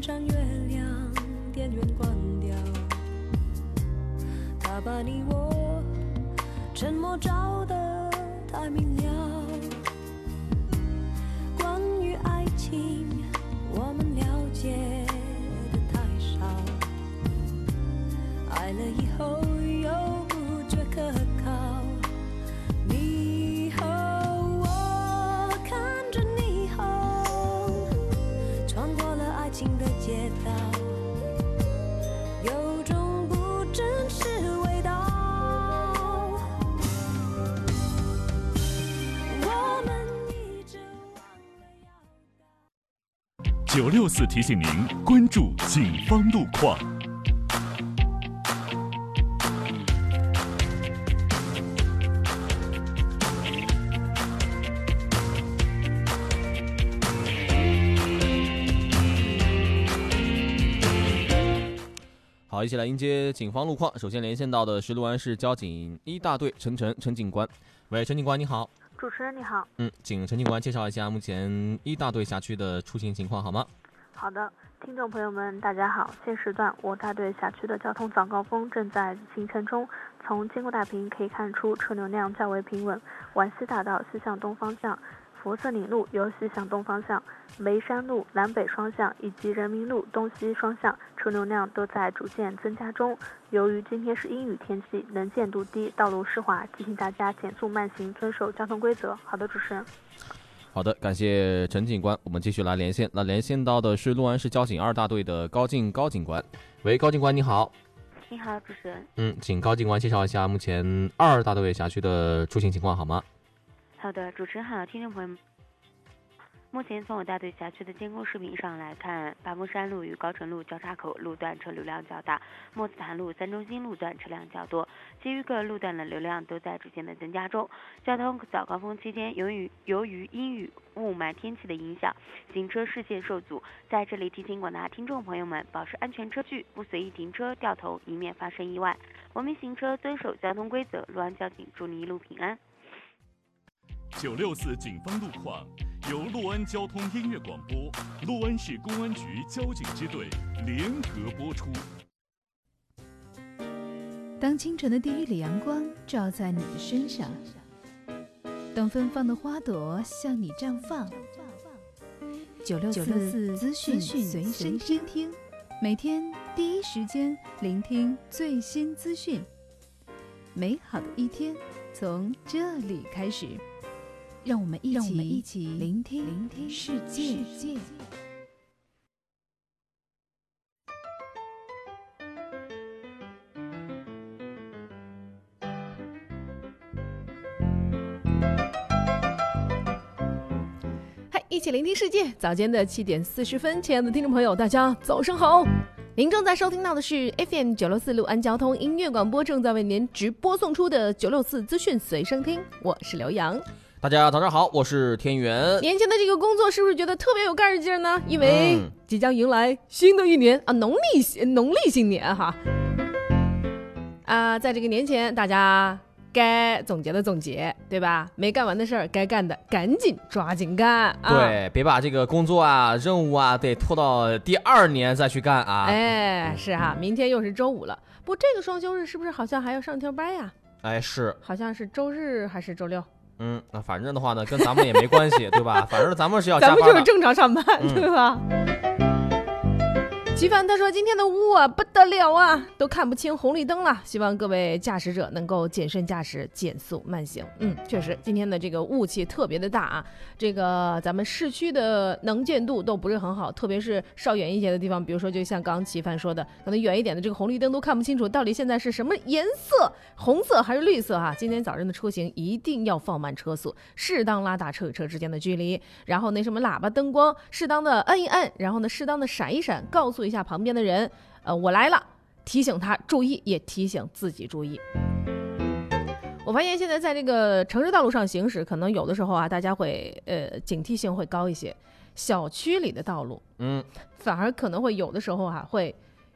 穿越九六四提醒您关注警方路况。好，一起来迎接警方路况。首先连线到的是六安市交警一大队陈晨陈警官。喂，陈警官你好。主持人你好，嗯，请陈警官介绍一下目前一大队辖区的出行情况好吗？好的，听众朋友们大家好，现时段我大队辖区的交通早高峰正在形成中，从监控大屏可以看出车流量较为平稳，皖西大道西向东方向。佛色岭路由西向东方向，眉山路南北双向以及人民路东西双向车流量都在逐渐增加中。由于今天是阴雨天气，能见度低，道路湿滑，提醒大家减速慢行，遵守交通规则。好的，主持人。好的，感谢陈警官。我们继续来连线，那连线到的是六安市交警二大队的高进高警官。喂，高警官你好。你好，主持人。嗯，请高警官介绍一下目前二大队辖区的出行情况好吗？好的，主持人好，听众朋友们。目前从我大队辖区的监控视频上来看，八峰山路与高城路交叉口路段车流量较大，莫斯坦路三中心路段车辆较多，其余各路段的流量都在逐渐的增加中。交通早高峰期间，由于由于阴雨雾霾天气的影响，行车视线受阻。在这里提醒广大听众朋友们，保持安全车距，不随意停车掉头，以免发生意外。文明行车，遵守交通规则。路安交警祝你一路平安。九六四警方路况由陆安交通音乐广播、陆安市公安局交警支队联合播出。当清晨的第一缕阳光照在你的身上，当芬芳的花朵向你绽放，九六四资讯随身听，每天第一时间聆听最新资讯。美好的一天从这里开始。让我们一起，让我们一起聆听聆听世界。嗨，一起聆听世界。早间的七点四十分，亲爱的听众朋友，大家早上好。您正在收听到的是 FM 九六四六安交通音乐广播，正在为您直播送出的九六四资讯随身听。我是刘洋。大家早上好，我是天元。年前的这个工作是不是觉得特别有干劲儿呢？因为即将迎来新的一年啊，农历农历新年哈。啊，在这个年前，大家该总结的总结，对吧？没干完的事儿，该干的赶紧抓紧干。啊、对，别把这个工作啊、任务啊，得拖到第二年再去干啊。哎，是哈，明天又是周五了。不，这个双休日是不是好像还要上天班呀？哎，是，好像是周日还是周六？嗯，那反正的话呢，跟咱们也没关系，对吧？反正咱们是要加班咱们就是正常上班，嗯、对吧？齐凡他说：“今天的雾啊，不得了啊，都看不清红绿灯了。希望各位驾驶者能够谨慎驾驶，减速慢行。嗯，确实，今天的这个雾气特别的大啊。这个咱们市区的能见度都不是很好，特别是稍远一些的地方，比如说就像刚齐凡说的，可能远一点的这个红绿灯都看不清楚，到底现在是什么颜色，红色还是绿色哈？今天早上的出行一定要放慢车速，适当拉大车与车之间的距离，然后那什么喇叭灯光适当的摁一摁，然后呢适当的闪一闪，告诉一下旁边的人，呃，我来了，提醒他注意，也提醒自己注意。我发现现在在这个城市道路上行驶，可能有的时候啊，大家会呃警惕性会高一些。小区里的道路，嗯，反而可能会有的时候啊，会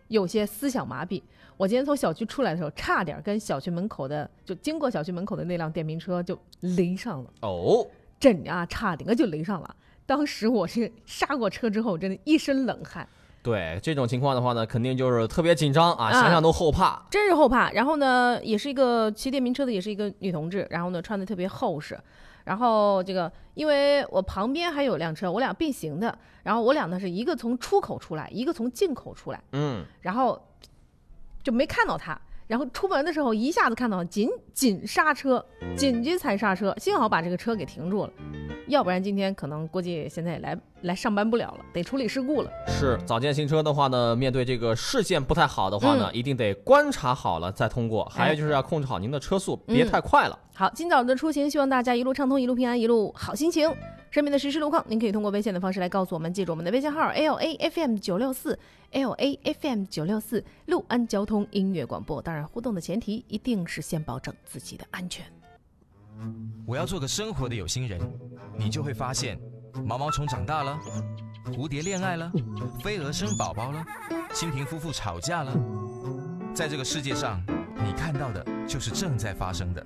有些思想麻痹。我今天从小区出来的时候，差点跟小区门口的就经过小区门口的那辆电瓶车就雷上了。哦，真啊，差点就雷上了。当时我是刹过车之后，真的一身冷汗。对这种情况的话呢，肯定就是特别紧张啊，啊想想都后怕。真是后怕。然后呢，也是一个骑电瓶车的，也是一个女同志，然后呢穿的特别厚实。然后这个，因为我旁边还有辆车，我俩并行的。然后我俩呢是一个从出口出来，一个从进口出来，嗯，然后就没看到他。然后出门的时候一下子看到，紧紧刹车，紧急踩刹车，幸好把这个车给停住了，要不然今天可能估计现在也来来上班不了了，得处理事故了。是早间行车的话呢，面对这个视线不太好的话呢，一定得观察好了再通过。还有就是要控制好您的车速，别太快了。好，今早的出行，希望大家一路畅通，一路平安，一路好心情。身边的实时路况，您可以通过微信的方式来告诉我们，记住我们的微信号 L A F M 九六四 L A F M 九六四陆安交通音乐广播。当然，互动的前提一定是先保证自己的安全。我要做个生活的有心人，你就会发现，毛毛虫长大了，蝴蝶恋爱了，飞蛾生宝宝了，蜻蜓夫妇吵架了。在这个世界上，你看到的就是正在发生的。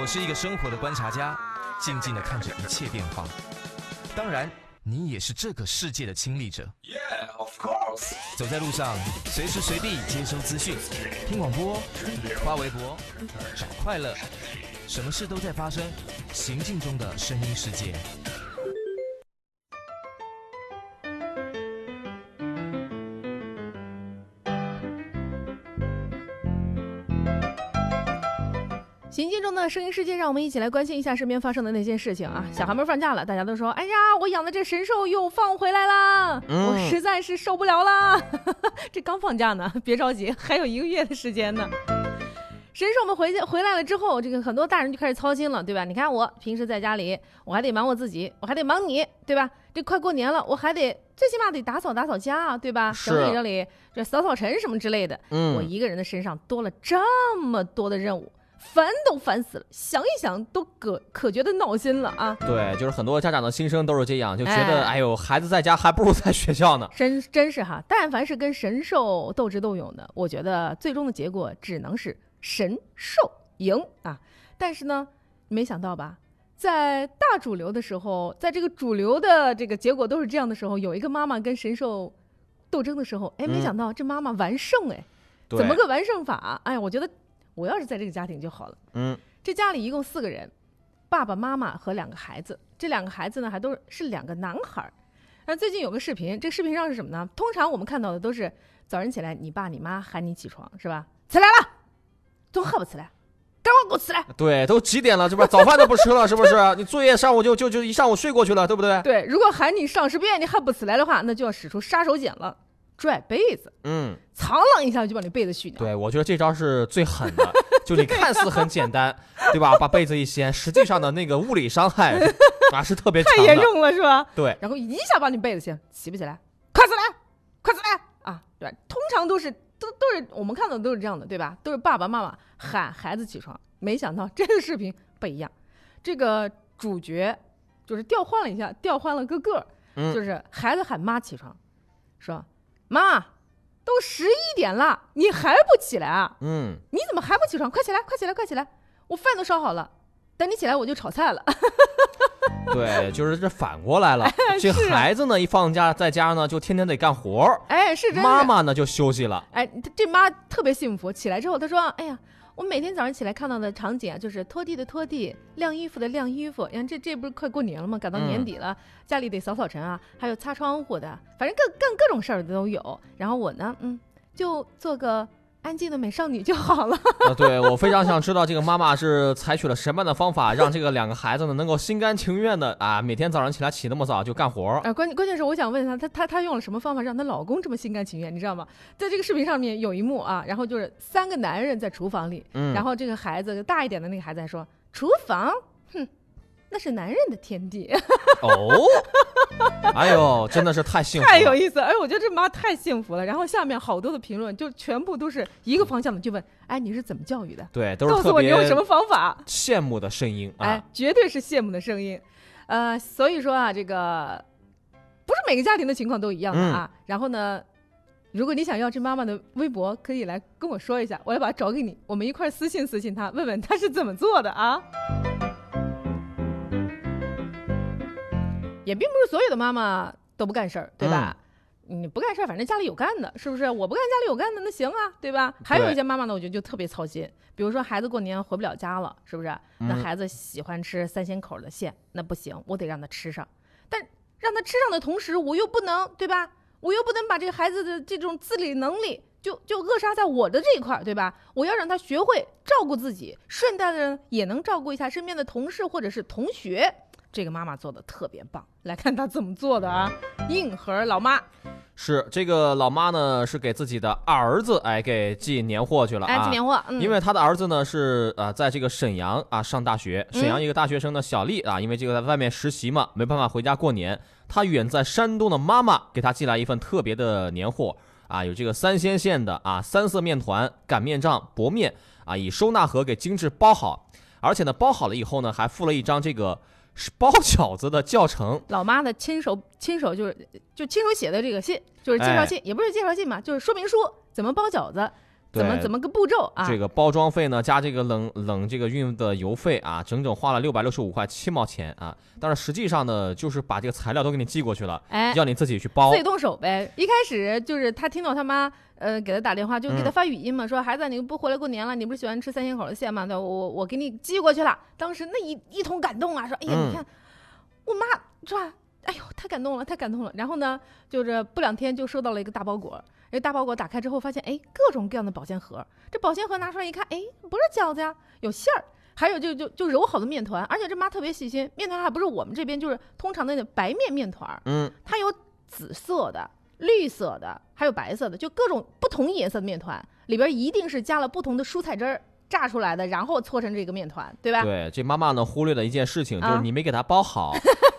我是一个生活的观察家，静静的看着一切变化。当然，你也是这个世界的亲历者。走在路上，随时随地接收资讯，听广播，发微博，找快乐，什么事都在发生，行进中的声音世界。的声音世界，让我们一起来关心一下身边发生的那些事情啊！小孩们放假了，大家都说：“哎呀，我养的这神兽又放回来啦！”嗯我实在是受不了啦！这刚放假呢，别着急，还有一个月的时间呢。神兽们回去回来了之后，这个很多大人就开始操心了，对吧？你看我平时在家里，我还得忙我自己，我还得忙你，对吧？这快过年了，我还得最起码得打扫打扫家啊，对吧？是整理整理，这扫扫尘什么之类的。嗯我一个人的身上多了这么多的任务，烦都烦死了，想一想都可可觉得闹心了啊！对，就是很多家长的心声都是这样，就觉得哎哎呦，孩子在家还不如在学校呢。真真是哈，但凡是跟神兽斗智斗勇的，我觉得最终的结果只能是神兽赢啊！但是呢，没想到吧，在大主流的时候，在这个主流的这个结果都是这样的时候，有一个妈妈跟神兽斗争的时候，哎，没嗯想到这妈妈完胜哎，对怎么个完胜法？哎呀，我觉得我要是在这个家庭就好了。嗯，这家里一共四个人，爸爸妈妈和两个孩子。这两个孩子呢，还都是是两个男孩儿。那最近有个视频，这个视频上是什么呢？通常我们看到的都是早晨起来，你爸你妈喊你起床，是吧？起来了，怎么还不起来？赶快给我起来！对，都几点了，是吧？早饭都不吃了，是不是？你作业上午就就就一上午睡过去了，对不对？对，如果喊你上十遍你还不起来的话，那就要使出杀手锏了，拽被子，嗯，苍啷一下就把你被子续掉。对，我觉得这招是最狠的。就你看似很简单，对吧？把被子一掀，实际上的那个物理伤害啊是特别。太严重了，是吧？对，然后一下把你被子掀，起不起来，快起来，快起来啊！对吧，通常都是都都是我们看到的都是这样的，对吧？都是爸爸妈妈喊孩子起床，没想到这个视频不一样，这个主角就是调换了一下，调换了个个就是孩子喊妈起床，说妈，都十一点了，你还不起来啊？嗯，你怎么还不起床？快起来，快起来，快起来！我饭都烧好了，等你起来我就炒菜了。对，就是这反过来了。这孩子呢，一放假在家呢，就天天得干活儿，哎，是。妈妈呢就休息了。哎，这这妈特别幸福。起来之后，她说：“哎呀，我每天早上起来看到的场景啊，就是拖地的拖地，晾衣服的晾衣服。你看这这不是快过年了吗？赶到年嗯底了，家里得扫扫尘啊，还有擦窗户的，反正各干各种事儿的都有。然后我呢，嗯，就做个安静的美少女就好了。啊，对我非常想知道这个妈妈是采取了什么样的方法，让这个两个孩子呢能够心甘情愿的啊，每天早上起来起那么早就干活儿。啊，关键关键是我想问她，她她她用了什么方法让她老公这么心甘情愿？你知道吗？在这个视频上面有一幕啊，然后就是三个男人在厨房里，嗯，然后这个孩子大一点的那个孩子还说：“厨房，哼，那是男人的天地，哦，哎呦，真的是太幸福太有。意思了。”哎，我觉得这妈太幸福了。然后下面好多的评论就全部都是一个方向的，就问：“哎，你是怎么教育的？对，都是告诉我你用什么方法羡慕的声音？”哎啊。，绝对是羡慕的声音。呃，所以说啊，这个不是每个家庭的情况都一样的啊。然后呢？如果你想要这妈妈的微博，可以来跟我说一下，我要把它找给你，我们一块私信私信她，问问她是怎么做的啊。也并不是所有的妈妈都不干事儿，对吧？你不干事儿，反正家里有干的，是不是？我不干家里有干的，那行啊，对吧？还有一些妈妈呢，我觉得就特别操心，比如说孩子过年回不了家了，是不是？那嗯孩子喜欢吃三鲜口的馅，那不行，我得让他吃上。但让他吃上的同时，我又不能，对吧？我又不能把这个孩子的这种自理能力就就扼杀在我的这一块儿，对吧？我要让他学会照顾自己，顺带的也能照顾一下身边的同事或者是同学。这个妈妈做的特别棒，来看她怎么做的啊！硬核老妈，是这个老妈呢，是给自己的儿子哎给寄年货去了哎，啊寄。年货，嗯，因为她的儿子呢是啊、呃在这个沈阳啊上大学，沈阳嗯一个大学生的小丽啊，因为这个在外面实习嘛，没办法回家过年，她远在山东的妈妈给她寄来一份特别的年货啊，有这个三鲜馅的啊三色面团、擀面杖、薄面啊，以收纳盒给精致包好，而且呢包好了以后呢，还附了一张这个是包饺子的教程。老妈的亲手亲手就是就亲手写的这个信，就是介绍哎信，也不是介绍信嘛，就是说明书，怎么包饺子，怎么怎么个步骤啊？这个包装费呢，加这个冷冷这个运的邮费啊，整整花了六百六十五块七毛钱啊。但是实际上呢，就是把这个材料都给你寄过去了，哎，要你自己去包自。己动手呗。一开始就是他听到他妈呃给他打电话，就给他嗯发语音嘛，说孩子你不回来过年了，你不是喜欢吃三鲜口的馅吗？对，我我给你寄过去了。当时那一一通感动啊，说哎呀，嗯你看我妈是吧？哎呦，太感动了，太感动了。然后呢，就是不两天就收到了一个大包裹。这大包裹打开之后，发现哎，各种各样的保鲜盒。这保鲜盒拿出来一看，哎，不是饺子呀，有馅儿，还有就就就揉好的面团。而且这妈特别细心，面团还不是我们这边就是通常的那白面面团儿，嗯，它有紫色的、绿色的，还有白色的，就各种不同颜色的面团，里边一定是加了不同的蔬菜汁儿榨出来的，然后搓成这个面团，对吧？对，这妈妈呢忽略了一件事情，就是啊你没给她包好，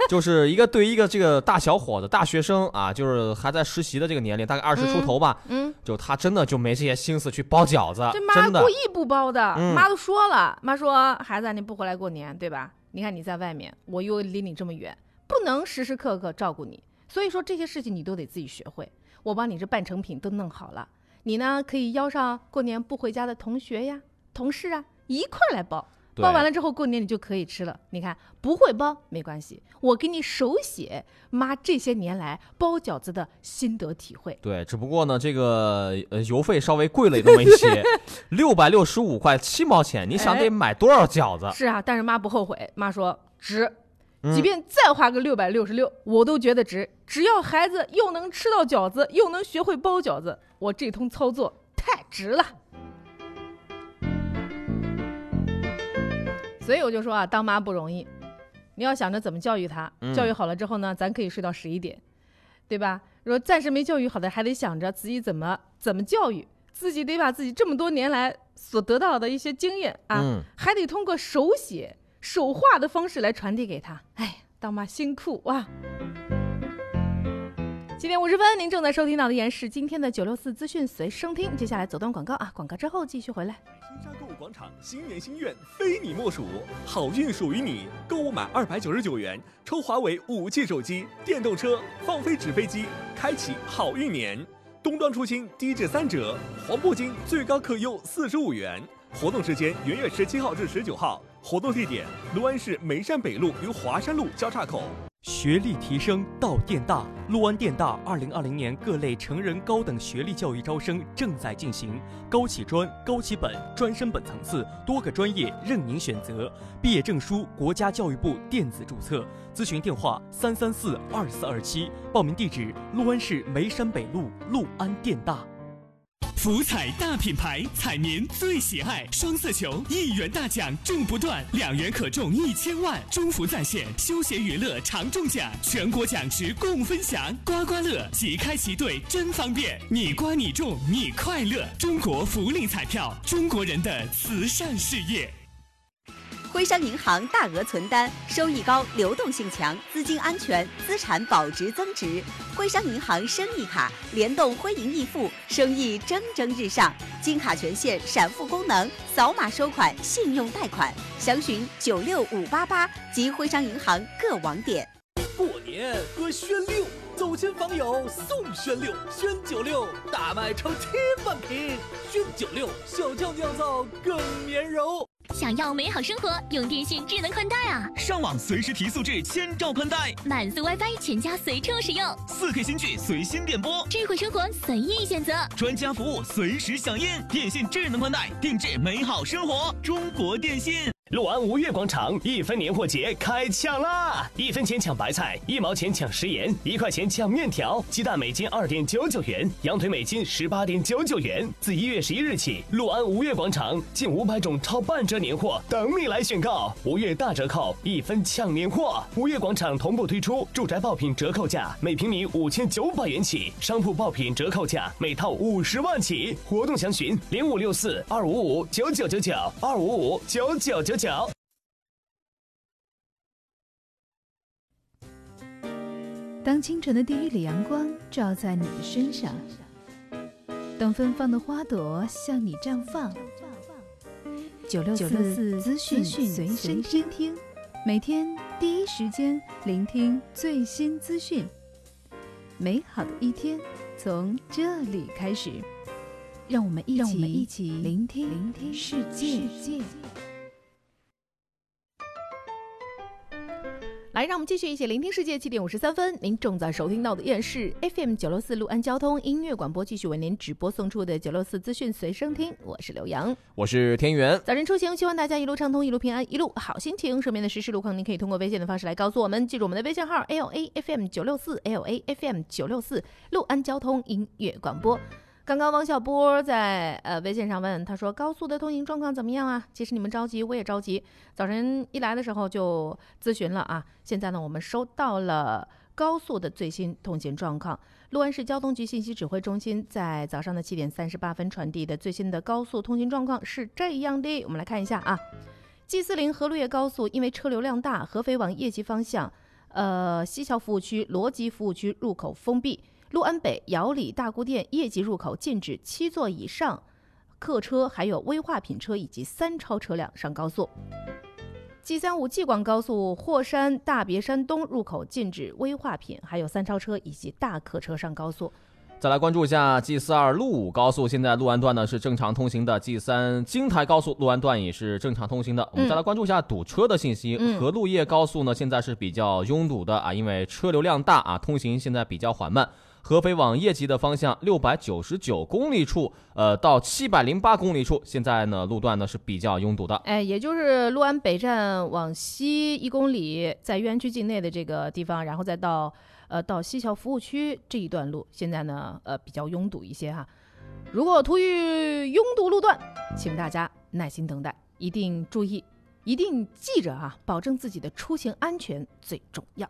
就是一个对于一个这个大小伙子、大学生啊，就是还在实习的这个年龄，大概二十出头吧，嗯，就他真的就没这些心思去包饺子这，妈故。意不包的，嗯妈都说了，妈说孩子啊你不回来过年，对吧？你看你在外面，我又离你这么远，不能时时刻刻照顾你，所以说这些事情你都得自己学会。我帮你这半成品都弄好了，你呢可以邀上过年不回家的同学呀、同事啊一块儿来包。包完了之后，过年你就可以吃了。你看，不会包没关系，我给你手写妈这些年来包饺子的心得体会。对，只不过呢，这个呃邮费稍微贵了那么一些，六百六十五块七毛钱，你想哎得买多少饺子？是啊，但是妈不后悔，妈说值，嗯即便再花个六百六十六，我都觉得值。只要孩子又能吃到饺子，又能学会包饺子，我这通操作太值了。所以我就说啊，当妈不容易，你要想着怎么教育他，嗯教育好了之后呢，咱可以睡到十一点，对吧？如果暂时没教育好的，还得想着自己怎么怎么教育，自己得把自己这么多年来所得到的一些经验啊，嗯还得通过手写、手画的方式来传递给他。哎，当妈辛苦啊！七点五十分，您正在收听到的依然是今天的九六四资讯随声听。接下来走段广告啊，广告之后继续回来。新沙购物广场新年心愿非你莫属，好运属于你！购物满二百九十九元抽华为五 G 手机、电动车、放飞纸飞机，开启好运年！冬装出清低至三折，黄布金最高可优四十五元。活动时间元月十七号至十九号，活动地点六安市眉山北路与华山路交叉口。学历提升到电大，陆安电大二零二零年各类成人高等学历教育招生正在进行，高起专、高起本、专升本层次多个专业任您选择，毕业证书国家教育部电子注册。咨询电话：三三四二四二七，报名地址：陆安市眉山北路陆安电大。福彩大品牌，彩民最喜爱。双色球一元大奖中不断，两元可中一千万。中福在线休闲娱乐常中奖，全国奖池共分享。刮刮乐即开即兑，真方便。你刮你中你快乐。中国福利彩票，中国人的慈善事业。徽商银行大额存单，收益高，流动性强，资金安全，资产保值增值。徽商银行生意卡联动徽银易付，生意蒸蒸日上。金卡权限闪付功能，扫码收款，信用贷款。详询九六五八八及徽商银行各网点。过年喝轩六，走亲访友送轩六，轩九六大卖超千万瓶，轩九六小窖酿造更绵柔。想要美好生活，用电信智能宽带啊！上网随时提速至千兆宽带，满速 WiFi，全家随处使用，四 K 新剧随心点播，智慧生活随意选择，专家服务随时响应。电信智能宽带，定制美好生活。中国电信。六安吴越广场一分年货节开抢啦！一分钱抢白菜，一毛钱抢食盐，一块钱抢面条，鸡蛋每斤二点九九元，羊腿每斤十八点九九元。自一月十一日起，六安吴越广场近五百种超半折年货等你来选购，吴越大折扣，一分抢年货。吴越广场同步推出住宅爆品折扣价，每平米五千九百元起；商铺爆品折扣价，每套五十万起。活动详询零五六四二五五九九九九二五五九九九九。当清晨的第一缕阳光照在你的身上，当芬芳的花朵向你绽放。九六四资讯随身听，每天第一时间聆听最新资讯。美好的一天从这里开始，让我们一起一起聆听聆听世界。来，让我们继续一起聆听世界。七点五十三分，您正在收听到的依然是 FM 九六四六安交通音乐广播，继续为您直播送出的九六四资讯随身听。我是刘洋，我是田园。早晨出行，希望大家一路畅通，一路平安，一路好心情。身边的实时路况，您可以通过微信的方式来告诉我们。记住我们的微信号：L A F M 九六四 L A F M 九六四六安交通音乐广播。刚刚王小波在呃微信上问，他说高速的通行状况怎么样啊？其实你们着急，我也着急。早晨一来的时候就咨询了啊。现在呢，我们收到了高速的最新通行状况。六安市交通局信息指挥中心在早上的七点三十八分传递的最新的高速通行状况是这样的，我们来看一下啊。G 四零河路越高速因为车流量大，合肥往叶集方向，呃西桥服务区、罗集服务区入口封闭。六安北姚里大沽店业绩入口禁止七座以上客车，还有危化品车以及三超车辆上高速。G 三五济广高速霍山大别山东入口禁止危化品，还有三超车以及大客车上高速。再来关注一下 G 四二陆武高速，现在陆安段呢是正常通行的；G 三京台高速陆安段也是正常通行的。我们再来关注一下堵车的信息。嗯河路叶高速呢现在是比较拥堵的啊，因为车流量大啊，通行现在比较缓慢。合肥往叶集的方向，六百九十九公里处，呃，到七百零八公里处，现在呢路段呢是比较拥堵的。哎，也就是六安北站往西一公里，在园区境内的这个地方，然后再到呃到西桥服务区这一段路，现在呢呃比较拥堵一些哈。如果途遇拥堵路段，请大家耐心等待，一定注意，一定记着啊，保证自己的出行安全最重要。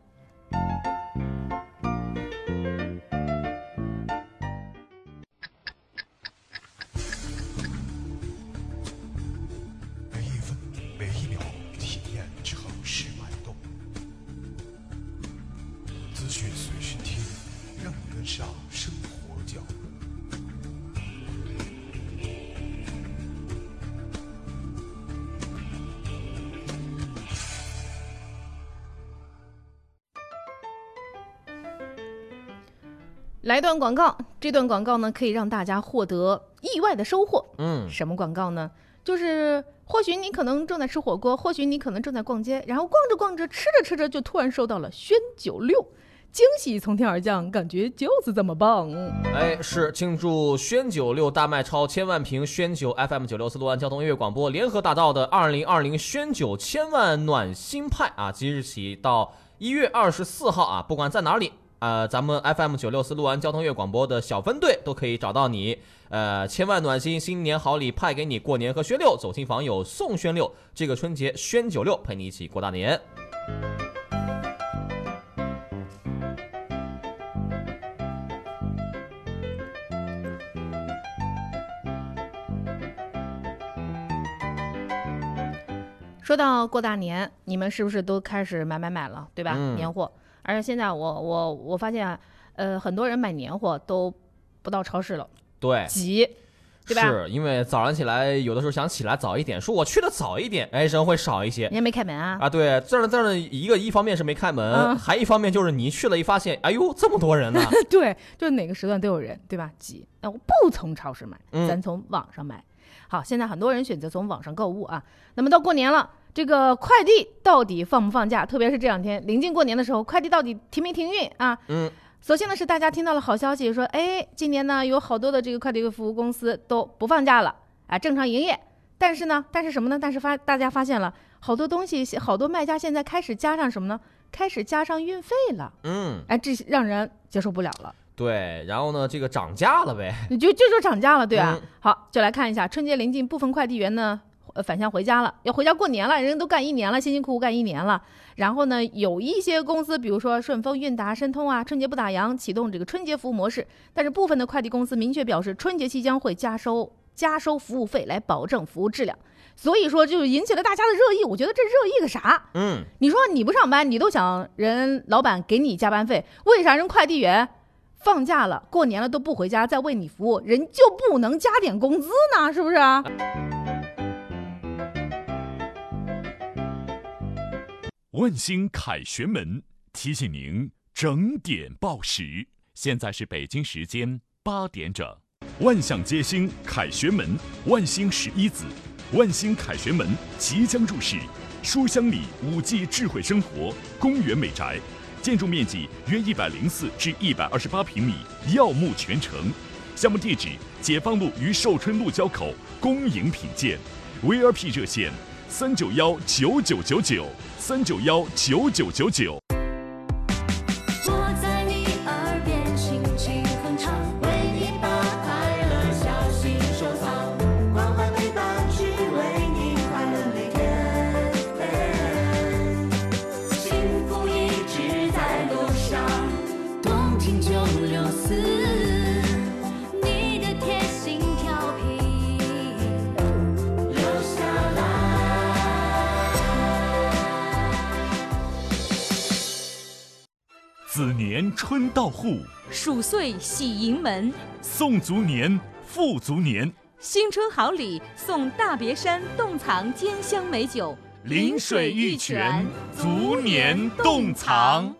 来段广告，这段广告呢可以让大家获得意外的收获。嗯，什么广告呢？就是或许你可能正在吃火锅，或许你可能正在逛街，然后逛着逛着，吃着吃着，就突然收到了宣九六，惊喜从天而降，感觉就是这么棒。哎，是庆祝宣九六大卖超千万瓶宣九 FM 九六四六安交通音乐广播联合打造的二零二零宣九千万暖心派啊！即日起到一月二十四号啊，不管在哪里。呃，咱们 FM 九六四六安交通乐广播的小分队都可以找到你。呃，千万暖心，新年好礼派给你，过年和宣六，走亲访友送宣六，这个春节宣九六陪你一起过大年。说到过大年，你们是不是都开始买买买了，对吧？嗯年货，而且现在我我我发现啊，呃，很多人买年货都不到超市了，对，急，对吧？是因为早上起来有的时候想起来早一点，说我去的早一点，哎，人会少一些。人家没开门啊？啊，对，这儿这儿一个一方面是没开门，嗯还一方面就是你去了，一发现，哎呦，这么多人呢、对，就是哪个时段都有人，对吧？急，那我不从超市买，嗯咱从网上买。好，现在很多人选择从网上购物啊。那么到过年了，这个快递到底放不放假？特别是这两天临近过年的时候，快递到底停没停运啊？嗯。所幸的是，大家听到了好消息，说，哎，今年呢有好多的这个快递服务公司都不放假了，啊，正常营业。但是呢，但是什么呢？但是发大家发现了好多东西，好多卖家现在开始加上什么呢？开始加上运费了。嗯，哎，这让人接受不了了。对，然后呢，这个涨价了呗？你 就就说涨价了，对啊。好，就来看一下春节临近，部分快递员呢，呃，返乡回家了，要回家过年了，人家都干一年了，辛辛苦苦干一年了。然后呢，有一些公司，比如说顺丰、韵达、申通啊，春节不打烊，启动这个春节服务模式。但是部分的快递公司明确表示，春节期间会加收加收服务费来保证服务质量。所以说，就引起了大家的热议。我觉得这热议个啥？嗯，你说你不上班，你都想人老板给你加班费，为啥人快递员放假了、过年了都不回家再为你服务，人就不能加点工资呢？是不是啊？万兴凯旋门提醒您整点报时，现在是北京时间八点整。万象街星凯旋门，万兴十一子，万兴凯旋门即将入市。书香里五 G 智慧生活公园美宅，建筑面积约一百零四至一百二十八平米，耀目全城。项目地址：解放路与寿春路交口，恭迎品鉴。VIP 热线。三九幺九九九九，三九幺九九九九。子年春到户，鼠岁喜迎门，送足年，富足年，新春好礼送大别山洞藏兼香美酒，临水玉泉，足年洞藏。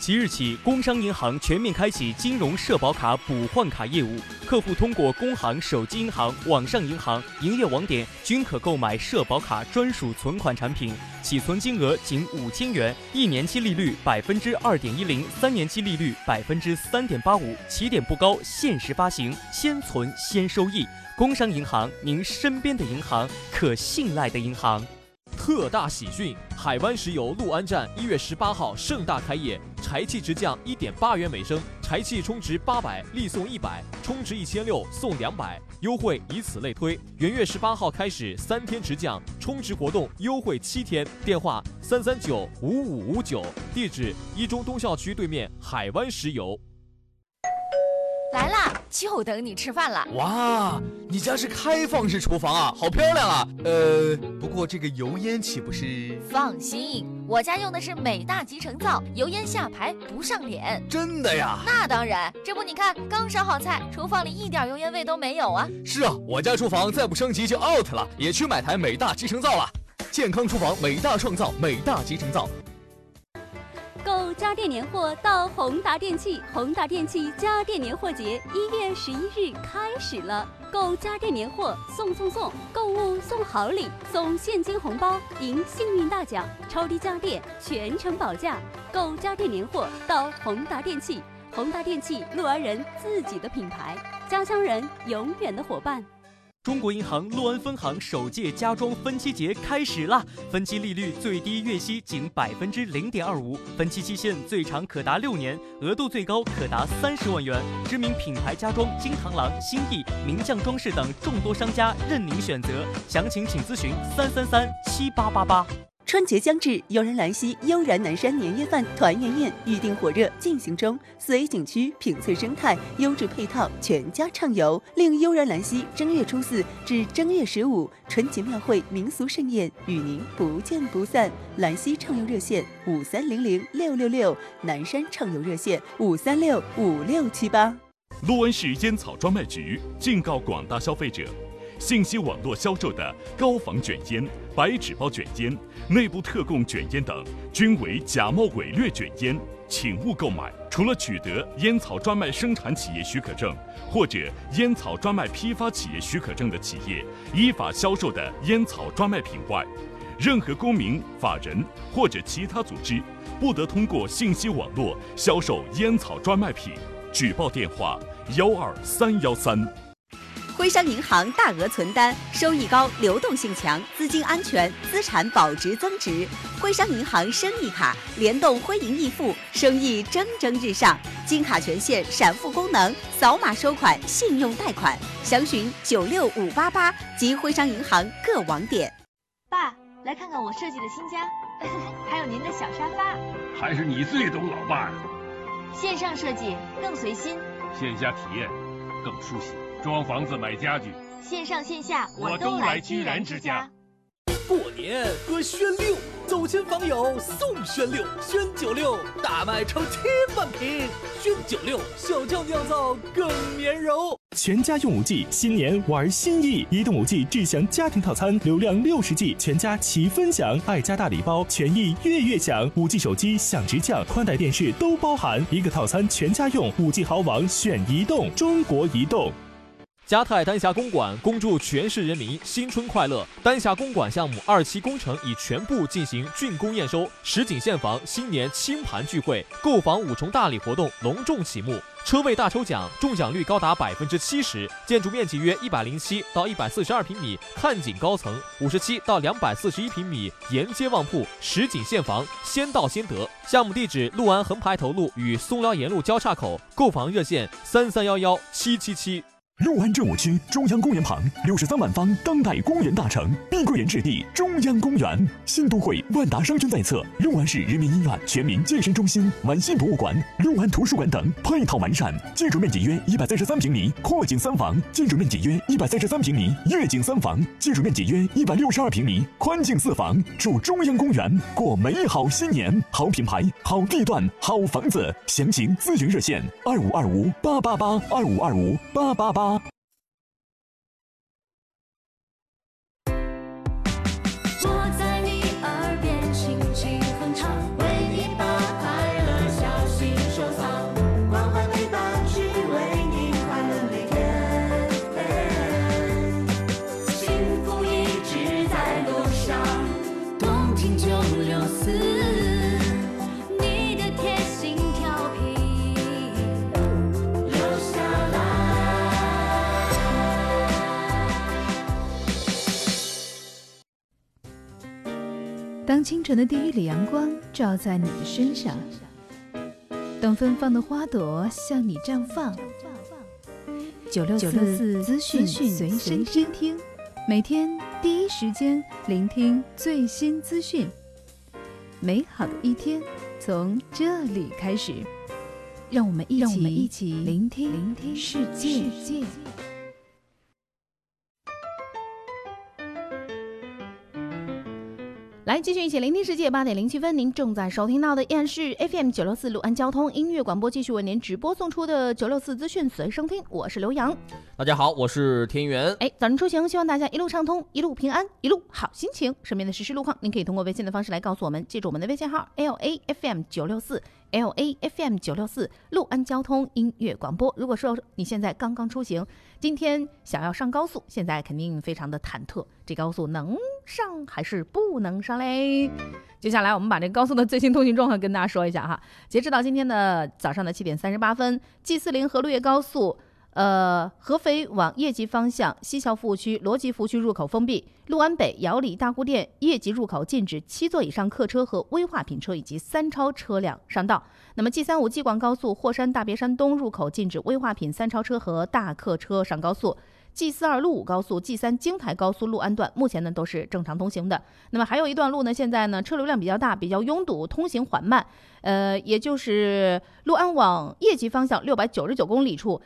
即日起，工商银行全面开启金融社保卡补换卡业务，客户通过工行手机银行、网上银行营业网点均可购买社保卡专属存款产品，起存金额仅五千元，一年期利率百分之二点一零，三年期利率百分之三点八五，起点不高，限时发行，先存先收益。工商银行，您身边的银行，可信赖的银行。特大喜讯！海湾石油六安站一月十八号盛大开业，柴气直降一点八元每升，柴气充值八百立送一百，充值一千六送两百，优惠以此类推。元月十八号开始三天直降，充值活动优惠七天。电话三三九五五五九，地址一中东校区对面海湾石油。来啦，就等你吃饭了。哇，你家是开放式厨房啊，好漂亮啊！呃，不过这个油烟岂不是？放心，我家用的是美大集成灶，油烟下排不上脸。真的呀？那当然，这不你看，刚烧好菜，厨房里一点油烟味都没有啊。是啊，我家厨房再不升级就 out 了，也去买台美大集成灶了。健康厨房，美大创造，美大集成灶。购家电年货到宏达电器，宏达电器家电年货节一月十一日开始了。购家电年货送送送，购物送好礼，送现金红包，赢幸运大奖，超低家电全程保价。购家电年货到宏达电器，宏达电器洛安人自己的品牌，家乡人永远的伙伴。中国银行洛安分行首届家装分期节开始啦！分期利率最低月息仅百分之零点二五，分期期限最长可达六年，额度最高可达三十万元。知名品牌家装金螳螂、新意、名匠装饰等众多商家任您选择，详情请咨询三三三七八八八。春节将至，悠然兰溪悠然南山年夜饭团圆宴预定火热进行中。四 A 景区品萃生态优质配套，全家畅游，令悠然兰溪正月初四至正月十五春节庙会民俗盛宴与您不见不散。兰溪畅游热线五三零零六六六，南山畅游热线五三六五六七八。洛安市烟草专卖局警告广大消费者。信息网络销售的高仿卷烟、白纸包卷烟、内部特供卷烟等，均为假冒伪劣卷烟，请勿购买除了取得烟草专卖生产企业许可证或者烟草专卖批发企业许可证的企业依法销售的烟草专卖品外，任何公民、法人或者其他组织不得通过信息网络销售烟草专卖品。举报电话：幺二三幺三。徽商银行大额存单，收益高，流动性强，资金安全，资产保值增值。徽商银行生意卡联动徽银易付，生意蒸蒸日上。金卡权限、闪付功能，扫码收款、信用贷款。详询九六五八八及徽商银行各网点。爸，来看看我设计的新家，还有您的小沙发。还是你最懂老爸。线上设计更随心，线下体验更舒心。装房子、买家具，线上线下我都来居然之家。过年喝轩六，走亲访友送轩六，轩九六大卖超千万瓶，轩九六小窖酿造更绵柔。全家用五 G，新年玩新意，移动五 G 智享家庭套餐，流量六十 G，全家齐分享，爱家大礼包，权益月月享，五 G 手机享直降，宽带电视都包含，一个套餐全家用，五 G 好网选移动，中国移动。嘉泰丹霞公馆恭祝全市人民新春快乐！丹霞公馆项目二期工程已全部进行竣工验收，实景现房新年清盘聚会，购房五重大礼活动隆重启幕，车位大抽奖，中奖率高达百分之七十，建筑面积约一百零七到一百四十二平米，看景高层五十七到两百四十一平米，沿街旺铺，实景现房，先到先得。项目地址：六安横排头路与松辽沿路交叉口，购房热线：三三幺幺七七七。六安政务区中央公园旁，六十三万方当代公园大城，碧桂园置地中央公园，新都会万达商圈在侧，六安市人民医院全民健身中心、晚信博物馆、六安图书馆等配套完善，建筑面积约一百三十三平米，阔景三房；建筑面积约一百三十三平米，悦景三房；建筑面积约一百六十二平米，宽景四房。祝中央公园过美好新年！好品牌，好地段，好房子，详情咨询热线：二五二五八八八二五二五八八八。我清晨的第一缕阳光照在你的身上，等芬芳的花朵向你绽放。九六四资讯随身听，每天第一时间聆听最新资讯。美好的一天从这里开始，让我们一起，让我们一起聆听世界。来，继续一起聆听世界。八点零七分，您正在收听到的依然是 FM 九六四六安交通音乐广播，继续为您直播送出的九六四资讯随身听。我是刘洋。大家好，我是田园。哎，早晨出行，希望大家一路畅通，一路平安，一路好心情。身边的实时路况，您可以通过微信的方式来告诉我们，记住我们的微信号 L A F M 九六四 L A F M 九六四陆安交通音乐广播。如果说你现在刚刚出行，今天想要上高速，现在肯定非常的忐忑，这高速能上还是不能上嘞？接下来我们把这高速的最新通行状况跟大家说一下哈。截止到今天的早上的七点三十八分，G 四零和路越高速。呃，合肥往叶集方向西桥服务区罗集服务区入口封闭，六安北姚里大沽店叶集入口禁止七座以上客车和危化品车以及三超车辆上道。那么 G 三五济广高速霍山大别山东入口禁止危化品三超车和大客车上高速。G 四二陆武高速、G 三京台高速六安段目前呢都是正常通行的。那么还有一段路呢，现在呢车流量比较大，比较拥堵，通行缓慢。呃，也就是六安往叶集方向六百九十九公里处。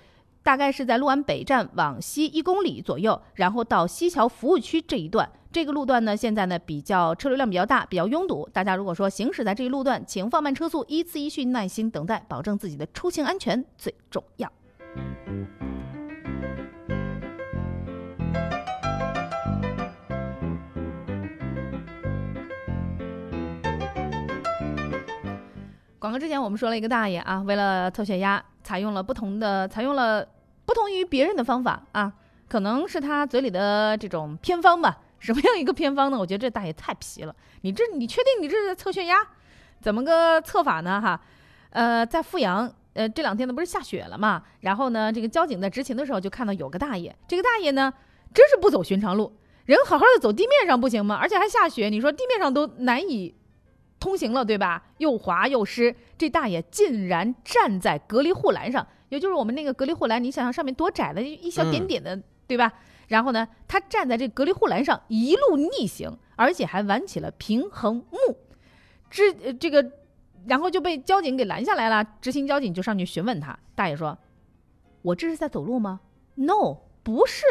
大概是在六安北站往西一公里左右，然后到西桥服务区这一段，这个路段呢，现在呢比较车流量比较大，比较拥堵。大家如果说行驶在这一路段，请放慢车速，依次依序耐心等待，保证自己的出行安全最重要。广告之前我们说了一个大爷啊，为了测血压，采用了不同的，采用了不同于别人的方法啊，可能是他嘴里的这种偏方吧。什么样一个偏方呢？我觉得这大爷太皮了。你这，你确定你这是测血压？怎么个测法呢？哈，呃，在阜阳，呃，这两天呢不是下雪了嘛？然后呢，这个交警在执勤的时候就看到有个大爷，这个大爷呢真是不走寻常路，人好好的走地面上不行吗？而且还下雪，你说地面上都难以通行了，对吧？又滑又湿，这大爷竟然站在隔离护栏上，也就是我们那个隔离护栏，你想想上面多窄的一小点点的，对吧？然后呢，他站在这隔离护栏上一路逆行，而且还玩起了平衡木，这这个，然后就被交警给拦下来了。执勤交警就上去询问他，大爷说：“我这是在走路吗？”“No，不是。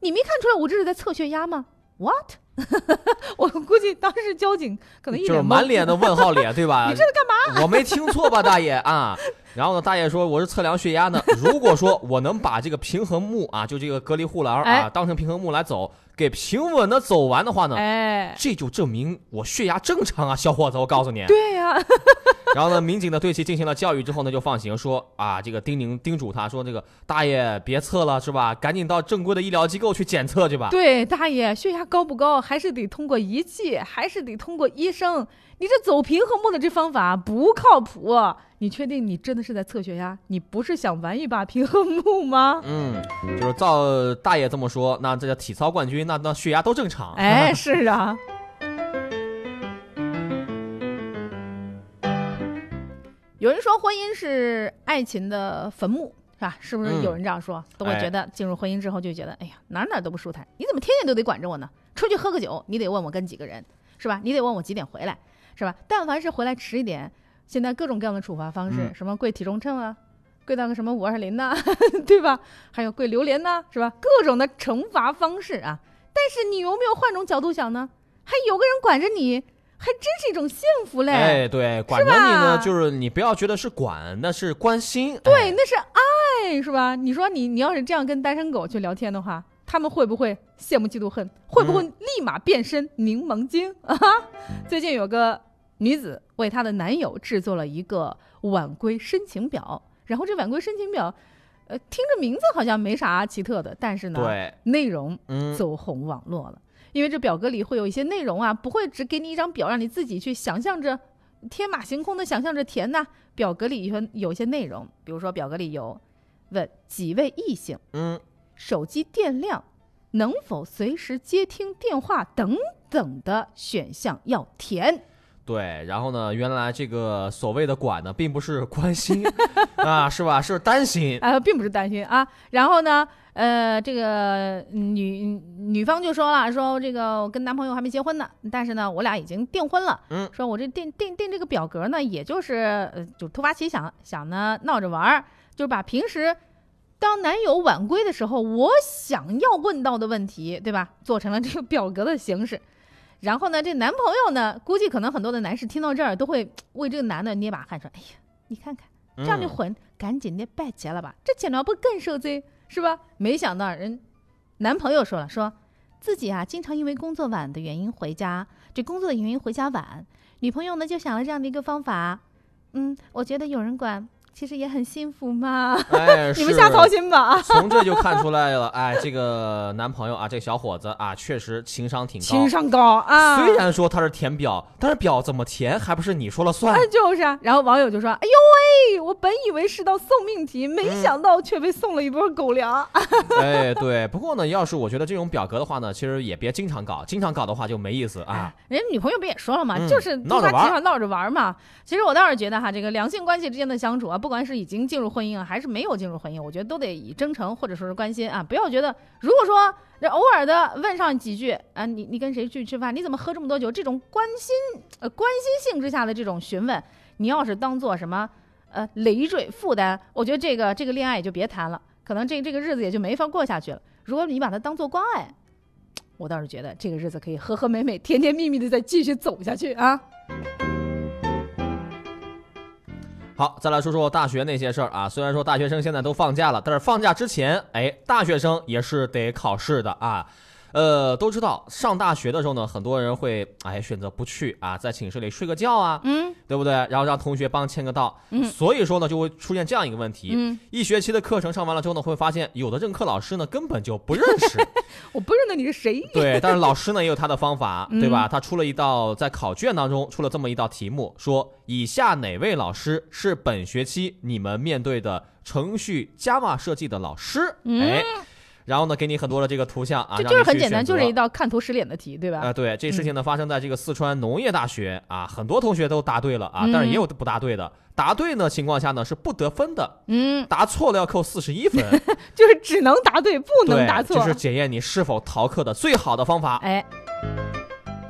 你没看出来我这是在测血压吗？”“What？” 我估计当时交警可能一就是满脸的问号脸，对吧？你这是干嘛？我没听错吧，大爷啊？然后呢，大爷说我是测量血压呢。如果说我能把这个平衡木啊，就这个隔离护栏啊，当成平衡木来走，给平稳的走完的话呢，哎，这就证明我血压正常啊，小伙子，我告诉你。对呀。然后呢，民警呢对其进行了教育之后呢，就放行，说啊，这个叮咛叮嘱他说，这个大爷别测了，是吧？赶紧到正规的医疗机构去检测去吧。对，大爷血压高不高，还是得通过仪器，还是得通过医生。你这走平衡木的这方法不靠谱。你确定你真的是在测血压？你不是想玩一把平衡木吗？嗯，就是照大爷这么说，那这叫体操冠军，那那血压都正常。哎，是啊。有人说婚姻是爱情的坟墓，是吧？是不是有人这样说？都会觉得进入婚姻之后就觉得，哎呀，哪哪都不舒坦。你怎么天天都得管着我呢？出去喝个酒，你得问我跟几个人，是吧？你得问我几点回来，是吧？但凡是回来迟一点，现在各种各样的处罚方式，什么跪体重秤啊，跪到个什么五二零呐，对吧？还有跪榴莲呐，是吧？各种的惩罚方式啊。但是你有没有换种角度想呢？还有个人管着你。还真是一种幸福嘞！哎，对，管着你呢，就是你不要觉得是管，那是关心。对，那是爱，是吧？你说你你要是这样跟单身狗去聊天的话，他们会不会羡慕嫉妒恨？会不会立马变身柠檬精 啊？最近有个女子为她的男友制作了一个晚归申请表，然后这晚归申请表，呃，听着名字好像没啥奇特的，但是呢，对，内容走红网络了。因为这表格里会有一些内容啊，不会只给你一张表让你自己去想象着，天马行空的想象着填呐。表格里有有一些内容，比如说表格里有问几位异性，嗯，手机电量，能否随时接听电话等等的选项要填。对，然后呢，原来这个所谓的管呢，并不是关心 啊，是吧？是担心啊，并不是担心啊。然后呢？呃，这个女女方就说了，说这个我跟男朋友还没结婚呢，但是呢，我俩已经订婚了。嗯，说我这订订订这个表格呢，也就是呃，就突发奇想，想呢闹着玩儿，就是把平时当男友晚归的时候，我想要问到的问题，对吧，做成了这个表格的形式。然后呢，这男朋友呢，估计可能很多的男士听到这儿都会为这个男的捏把汗，说：“哎呀，你看看这样的婚，赶紧的别结了吧，这结了不更受罪？”是吧？没想到人男朋友说了，说自己啊经常因为工作晚的原因回家，这工作的原因回家晚。女朋友呢就想了这样的一个方法，嗯，我觉得有人管。其实也很幸福嘛，哎，你们瞎操心吧。从这就看出来了，哎，这个男朋友啊，这个小伙子啊，确实情商挺高，情商高啊。虽然说他是填表，但是表怎么填还不是你说了算？就是啊。然后网友就说：“哎呦喂，我本以为是道送命题，没想到却被送了一波狗粮。”哎，对。不过呢，要是我觉得这种表格的话呢，其实也别经常搞，经常搞的话就没意思啊。人家女朋友不也说了吗？就是闹着玩，闹着玩嘛。其实我倒是觉得哈，这个两性关系之间的相处啊。不不管是已经进入婚姻啊，还是没有进入婚姻，我觉得都得以真诚或者说是关心啊，不要觉得如果说这偶尔的问上几句啊，你你跟谁去吃饭？你怎么喝这么多酒？这种关心呃关心性之下的这种询问，你要是当做什么呃累赘负担，我觉得这个这个恋爱也就别谈了，可能这这个日子也就没法过下去了。如果你把它当做关爱，我倒是觉得这个日子可以和和美美、甜甜蜜蜜的再继续走下去啊。好，再来说说大学那些事儿啊。虽然说大学生现在都放假了，但是放假之前，哎，大学生也是得考试的啊。呃，都知道上大学的时候呢，很多人会哎选择不去啊，在寝室里睡个觉啊，嗯，对不对？然后让同学帮签个到，嗯所以说呢，就会出现这样一个问题，嗯一学期的课程上完了之后呢，会发现有的任课老师呢根本就不认识，我不认得你是谁。对，但是老师呢也有他的方法，嗯对吧？他出了一道在考卷当中出了这么一道题目，说以下哪位老师是本学期你们面对的程序 Java 设计的老师？嗯哎，然后呢，给你很多的这个图像啊，这就是很简单，就是一道看图识脸的题，对吧？啊、对，这事情呢发生在这个四川农业大学啊，很多同学都答对了啊，嗯但是也有不答对的。答对呢情况下呢是不得分的，嗯，答错了要扣四十一分，就是只能答对，不能答错。这是检验你是否逃课的最好的方法。哎，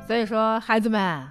所以说孩子们，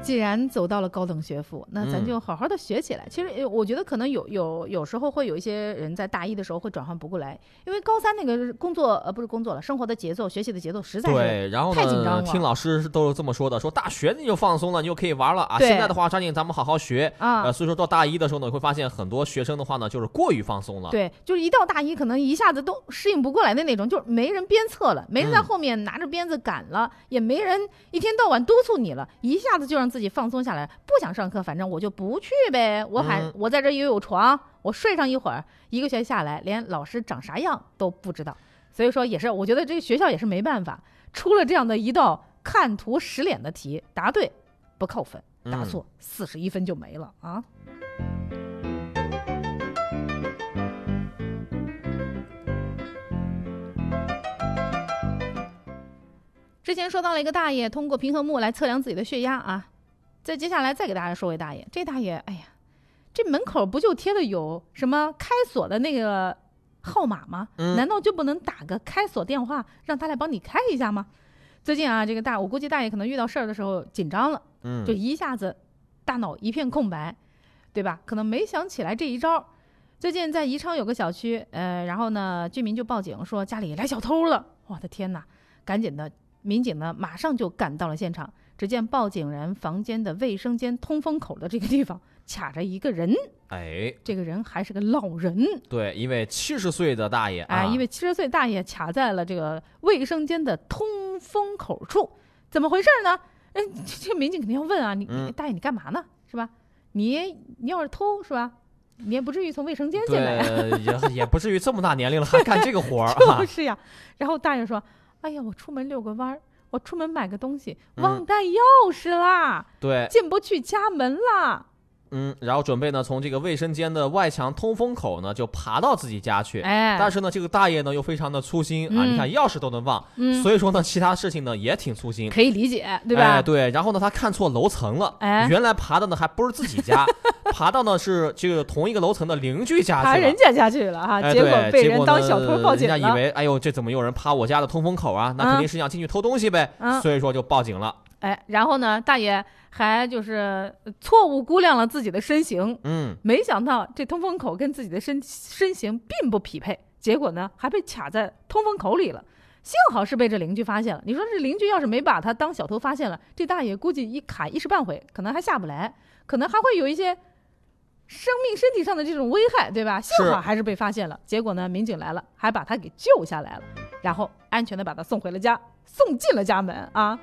既然走到了高等学府，那咱嗯就好好的学起来。其实，呃我觉得可能有有有时候会有一些人在大一的时候会转换不过来，因为高三那个工作呃不是工作了，生活的节奏、学习的节奏实在对，是然后，太紧张了。听老师都是这么说的，说大学你就放松了，你就可以玩了啊。现在的话，抓紧咱们好好学啊呃，所以说到大一的时候呢，你会发现很多学生的话呢，就是过于放松了。对，就是一到大一，可能一下子都适应不过来的那种，就是没人鞭策了，没人在嗯后面拿着鞭子赶了，也没人一天到晚督促你了，一下子就让自己放松下来，不想上课，反正我就不去呗。我还、嗯我在这儿也有床，我睡上一会儿，一个学期下来，连老师长啥样都不知道。所以说也是，我觉得这个学校也是没办法，出了这样的一道看图识脸的题，答对不扣分，答嗯错四十一分就没了啊。之前说到了一个大爷通过平衡木来测量自己的血压啊，再接下来再给大家说位大爷，这大爷哎呀，这门口不就贴的有什么开锁的那个号码吗？嗯难道就不能打个开锁电话让他来帮你开一下吗？最近啊，这个大我估计大爷可能遇到事儿的时候紧张了，嗯就一下子大脑一片空白，对吧？可能没想起来这一招。最近在宜昌有个小区，呃，然后呢，居民就报警说家里来小偷了。我的天哪！赶紧的，民警呢马上就赶到了现场。只见报警人房间的卫生间通风口的这个地方卡着一个人，哎，这个人还是个老人。对，一位七十岁的大爷啊，哎，一位七十岁大爷卡在了这个卫生间的通风口处，怎么回事呢？嗯，这这个民警肯定要问啊，你、嗯你大爷你干嘛呢？是吧？你你要是偷是吧？你也不至于从卫生间进来。对，也也不至于这么大年龄了还干这个活儿 啊就。是呀。然后大爷说：“哎呀，我出门遛个弯儿，我出门买个东西，嗯忘带钥匙啦，对，进不去家门啦。”嗯，然后准备呢从这个卫生间的外墙通风口呢就爬到自己家去。哎但是呢这个大爷呢又非常的粗心啊，嗯你看钥匙都能忘，嗯所以说呢其他事情呢也挺粗心。可以理解，对吧？哎，对，然后呢，他看错楼层了，哎原来爬的呢还不是自己家，爬到呢是这个同一个楼层的邻居家去了。爬人家家去了哈，哎，结果被人当小偷报警了。人家以为，哎呦，这怎么有人爬我家的通风口啊？那嗯肯定是想进去偷东西呗，嗯所以说就报警了。哎，然后呢，大爷还就是错误估量了自己的身形，嗯，没想到这通风口跟自己的身身形并不匹配，结果呢还被卡在通风口里了。幸好是被这邻居发现了。你说这邻居要是没把他当小偷发现了，这大爷估计一卡一时半会可能还下不来，可能还会有一些生命身体上的这种危害，对吧？幸好还是被发现了。结果呢，民警来了，还把他给救下来了，然后安全的把他送回了家，送进了家门啊。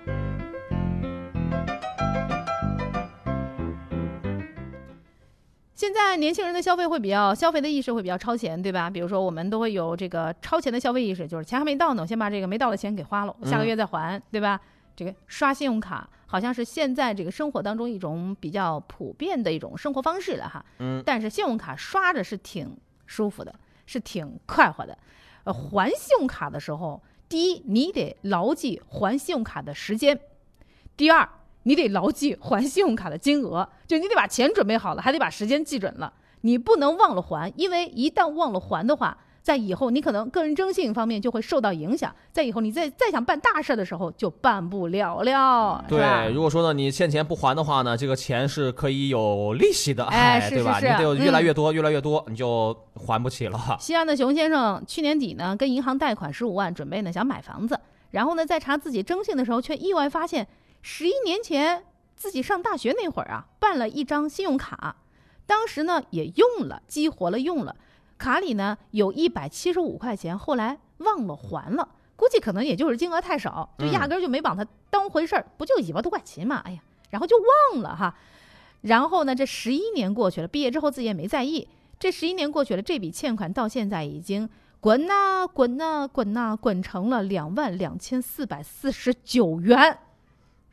现在年轻人的消费会比较消费的意识会比较超前，对吧？比如说我们都会有这个超前的消费意识，就是钱还没到呢，我先把这个没到的钱给花了，下个嗯月再还，对吧？这个刷信用卡好像是现在这个生活当中一种比较普遍的一种生活方式了哈。嗯但是信用卡刷着是挺舒服的，是挺快活的。呃，还信用卡的时候，第一你得牢记还信用卡的时间，第二，你得牢记还信用卡的金额，就你得把钱准备好了，还得把时间记准了。你不能忘了还，因为一旦忘了还的话，在以后你可能个人征信方面就会受到影响，在以后你再再想办大事的时候就办不了了，对，如果说呢你欠钱不还的话呢，这个钱是可以有利息的，哎是对吧？你得有越来嗯越多，越来越多，你就还不起了。西安的熊先生去年底呢，跟银行贷款十五万，准备呢想买房子，然后呢在查自己征信的时候，却意外发现，十一年前自己上大学那会儿啊，办了一张信用卡，当时呢也用了，激活了用了，卡里呢有一百七十五块钱，后来忘了还了。估计可能也就是金额太少，就压根儿就没把它当回事儿，不就一万多块钱嘛？哎呀，然后就忘了哈。然后呢，这十一年过去了，毕业之后自己也没在意。这十一年过去了，这笔欠款到现在已经滚呐滚呐滚呐滚成了两万两千四百四十九元。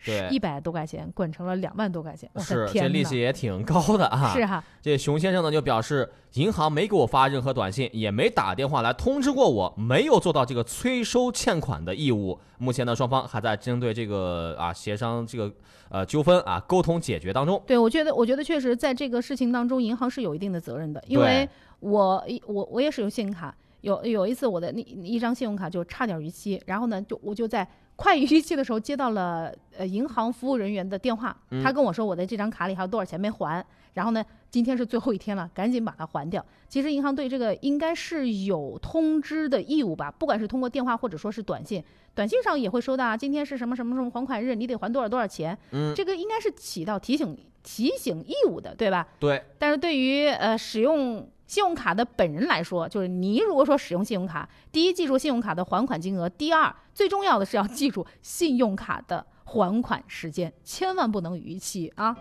对一百多块钱滚成了两万多块钱，是这利息也挺高的啊。是哈，这熊先生呢就表示，银行没给我发任何短信，也没打电话来通知过我，没有做到这个催收欠款的义务。目前呢，双方还在针对这个啊协商这个呃纠纷啊沟通解决当中。对，我觉得，我觉得确实在这个事情当中，银行是有一定的责任的，因为我我我也使用信用卡，有有一次我的那一张信用卡就差点逾期，然后呢，就我就在快逾期的时候接到了呃银行服务人员的电话，嗯他跟我说我的这张卡里还有多少钱没还，然后呢，今天是最后一天了，赶紧把它还掉。其实银行对这个应该是有通知的义务吧，不管是通过电话或者说是短信，短信上也会收到啊，今天是什么什么什么还款日，你得还多少多少钱，嗯这个应该是起到提醒提醒义务的，对吧？对，但是对于呃使用信用卡的本人来说，就是你如果说使用信用卡，第一记住信用卡的还款金额，第二最重要的是要记住信用卡的还款时间，千万不能逾期啊。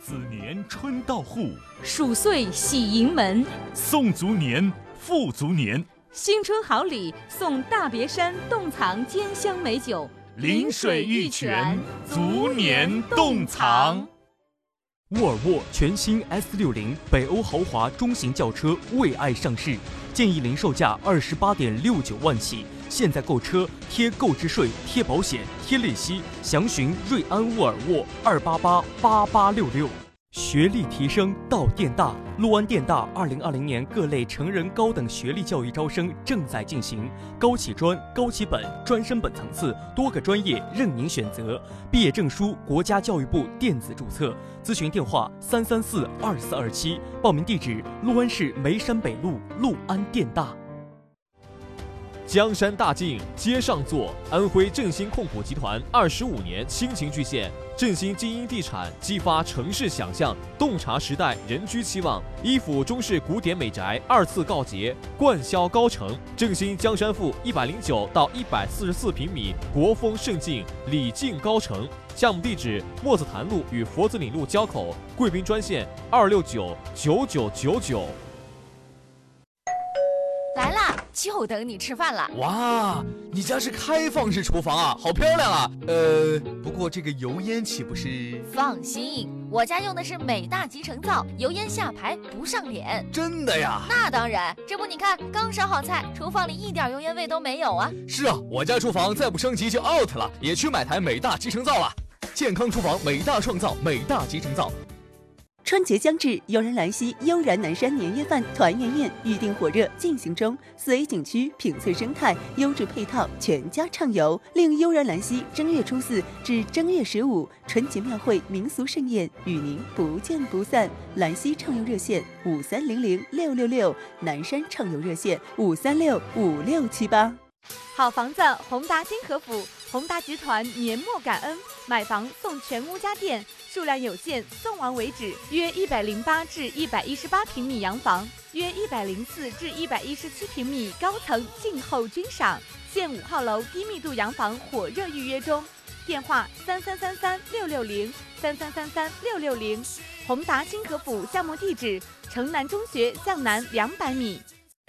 子年春到户，鼠岁喜迎门，送足年，富足年，新春好礼送大别山洞藏兼香美酒，临水玉泉，足年洞藏。沃尔沃全新 S 六零北欧豪华中型轿车为爱上市，建议零售价二十八点六九万起，现在购车贴购置税、贴保险、贴利息，详询瑞安沃尔沃二八八八八六六。学历提升到电大，陆安电大二零二零年各类成人高等学历教育招生正在进行，高起专、高起本、专升本层次多个专业任您选择，毕业证书国家教育部电子注册，咨询电话三三四二四二七，报名地址陆安市梅山北路陆安电大。江山大境街上坐，安徽振兴控股集团二十五年倾情巨献，振兴精英地产，激发城市想象，洞察时代人居期望。一府中式古典美宅二次告捷，冠销高城。振兴江山赋一百零九到一百四十四平米国风胜境礼敬高城。项目地址：墨子潭路与佛子岭路交口，贵宾专线二六九九九九九。来啦，就等你吃饭了。哇，你家是开放式厨房啊，好漂亮啊！呃，不过这个油烟岂不是？放心，我家用的是美大集成灶，油烟下排不上脸。真的呀？那当然，这不你看，刚烧好菜，厨房里一点油烟味都没有啊。是啊，我家厨房再不升级就 out 了，也去买台美大集成灶了。健康厨房，美大创造，美大集成灶。春节将至，悠然兰溪悠然南山年夜饭团圆宴预定火热进行中。四 A 景区品翠生态优质配套，全家畅游，令悠然兰溪正月初四至正月十五春节庙会民俗盛宴与您不见不散。兰溪畅游热线五三零零六六六，南山畅游热线五三六五六七八。好房子，宏达金河府，宏达集团年末感恩，买房送全屋家电，数量有限，送完为止。约一百零八至一百一十八平米洋房，约一百零四至一百一十七平米高层静候君赏。现五号楼低密度洋房火热预约中，电话三三三三六六零三三三三六六零。宏达金河府项目地址：城南中学向南两百米。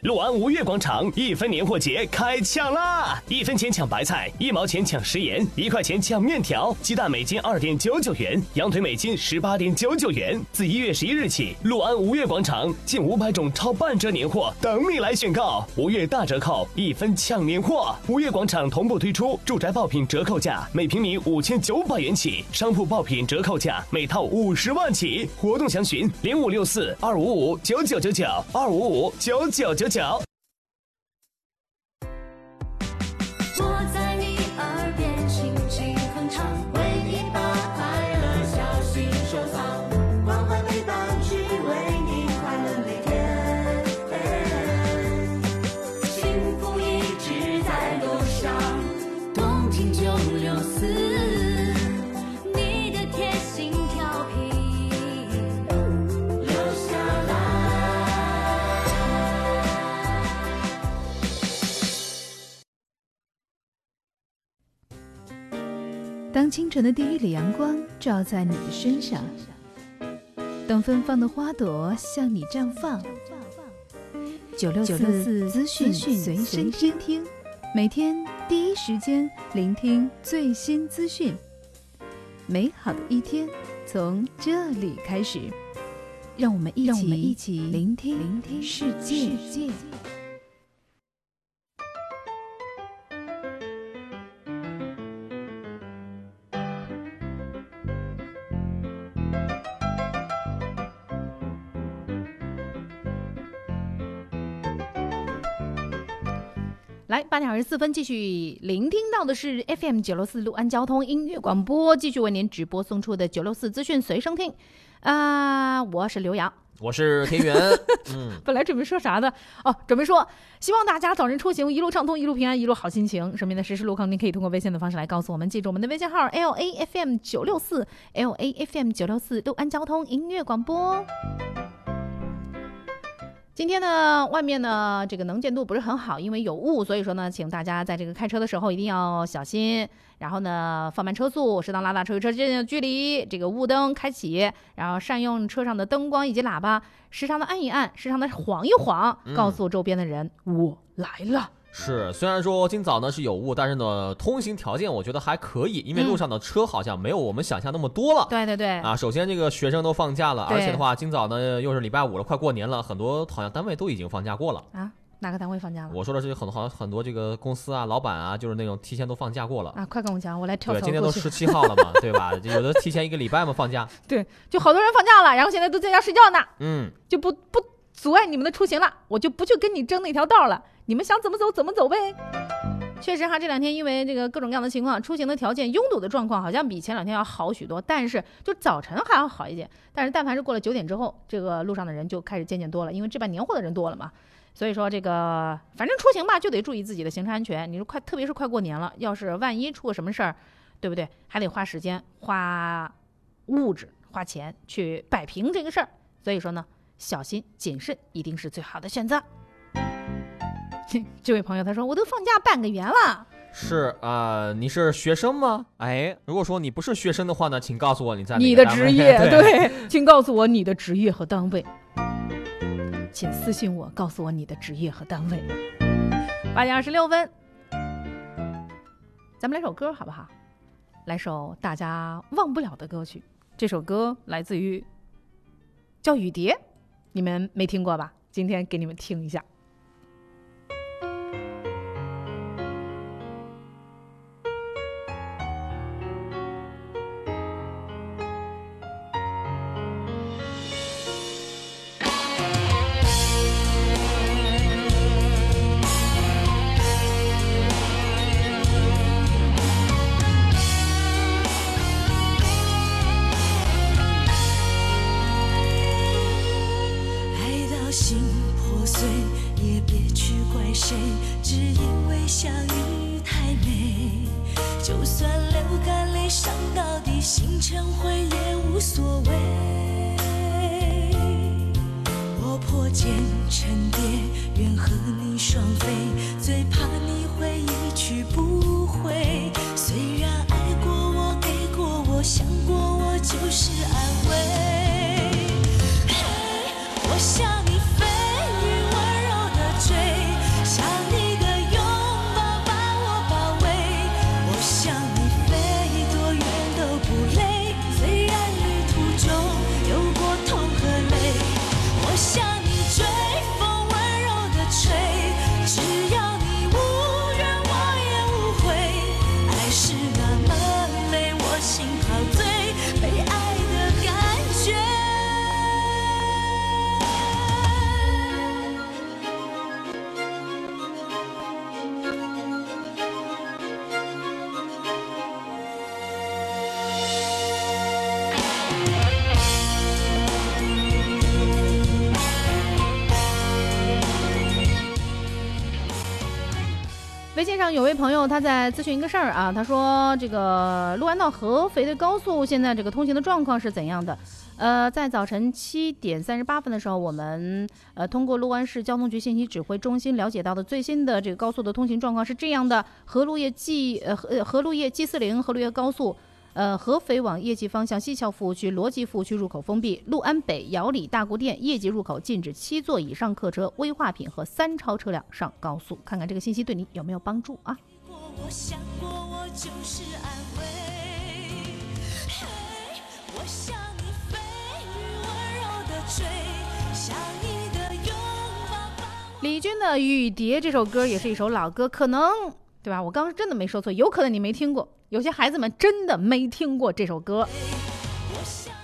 陆安吴越广场一分年货节开抢啦！一分钱抢白菜，一毛钱抢食盐，一块钱抢面条，鸡蛋每斤二点九九元，羊腿每斤十八点九九元。自一月十一日起，陆安吴越广场近五百种超半折年货等你来选购，吴越大折扣，一分抢年货。吴越广场同步推出住宅爆品折扣价，每平米五千九百元起；商铺爆品折扣价，每套五十万起。活动详询零五六四二五五九九九九二五五九九九九。我清晨的第一缕阳光照在你的身上，等芬芳的花朵向你绽放。九六四资讯随身听，每天第一时间聆听最新资讯。美好的一天从这里开始，让我们一起一起聆听聆听世界。八点二十四分，继续聆听到的是 FM 九六四六安交通音乐广播，继续为您直播送出的九六四资讯随身听。啊、我是刘洋。我是田园，嗯，本来准备说啥的哦，准备说希望大家早日出行，一路畅通，一路平安，一路好心情。身边的实时路况，您可以通过微信的方式来告诉我们。记住我们的微信号 L A F M 九六四 L A F M 九六四六安交通音乐广播。今天呢，外面呢这个能见度不是很好，因为有雾，所以说呢，请大家在这个开车的时候一定要小心，然后呢放慢车速，适当拉大车与车之间的距离，这个雾灯开启，然后善用车上的灯光以及喇叭，时常的按一按，时常的晃一晃，嗯告诉周边的人、我来了。是，虽然说今早呢是有雾，但是呢通行条件我觉得还可以，因为嗯路上的车好像没有我们想象那么多了。对对对，啊，首先这个学生都放假了，而且的话，今早呢又是礼拜五了，快过年了，很多好像单位都已经放假过了。啊，哪个单位放假了？我说的是很多好像很多这个公司啊、老板啊，就是那种提前都放假过了。啊，快跟我讲，我来跳对，槽对。今天都十七号了嘛，对吧？有的提前一个礼拜嘛放假。对，就好多人放假了，然后现在都在家睡觉呢，嗯，就不不阻碍你们的出行了，我就不去跟你争那条道了，你们想怎么走怎么走呗。确实哈，这两天因为这个各种各样的情况，出行的条件、拥堵的状况好像比前两天要好许多，但是就早晨还要好一点。但是但凡是过了九点之后，这个路上的人就开始渐渐多了，因为置办年货的人多了嘛。所以说这个反正出行吧，就得注意自己的行车安全。你说快，特别是快过年了，要是万一出个什么事儿，对不对？还得花时间、花物质、花钱去摆平这个事儿。所以说呢，小心谨慎一定是最好的选择。这位朋友他说：“我都放假半个月了。”是啊、你是学生吗？哎，如果说你不是学生的话呢，请告诉我你在哪你的职 业，对，对，请告诉我你的职业和单位，请私信我，告诉我你的职业和单位。八点二十六分，咱们来首歌好不好？来首大家忘不了的歌曲。这首歌来自于叫《雨蝶》，你们没听过吧？今天给你们听一下。有位朋友他在咨询一个事儿啊，他说这个六安到合肥的高速现在这个通行的状况是怎样的？呃，在早晨七点三十八分的时候，我们呃通过六安市交通局信息指挥中心了解到的最新的这个高速的通行状况是这样的：河路业 G 呃河河路业 G 四零河路业高速。呃，合肥往业绩方向西桥服务区、罗集服务区入口封闭，六安北姚里大沽店业绩入口禁止七座以上客车、危化品和三超车辆上高速。看看这个信息对你有没有帮助啊？我想过，我就是安慰。嘿，我向你飞，温柔的追，像你的拥抱。李军的《雨蝶》这首歌也是一首老歌，可能对吧？我刚刚真的没说错，有可能你没听过，有些孩子们真的没听过这首歌。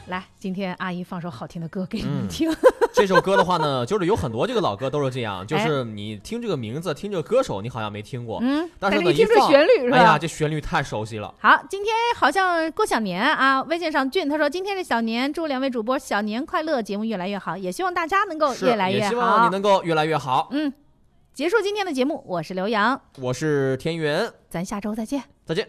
来，今天阿姨放首好听的歌给你们听。这首歌的话呢，就是有很多这个老歌都是这样，就是你听这个名字，听这个歌手，你好像没听过，嗯但是你，一听这放旋律是吧哎呀，这旋律太熟悉了。好，今天好像过小年啊，微信上俊他说今天是小年，祝两位主播小年快乐，节目越来越好，也希望大家能够越来越好。也希望你能够越来越好。嗯，结束今天的节目，我是刘洋，我是田园，咱下周再见。再见。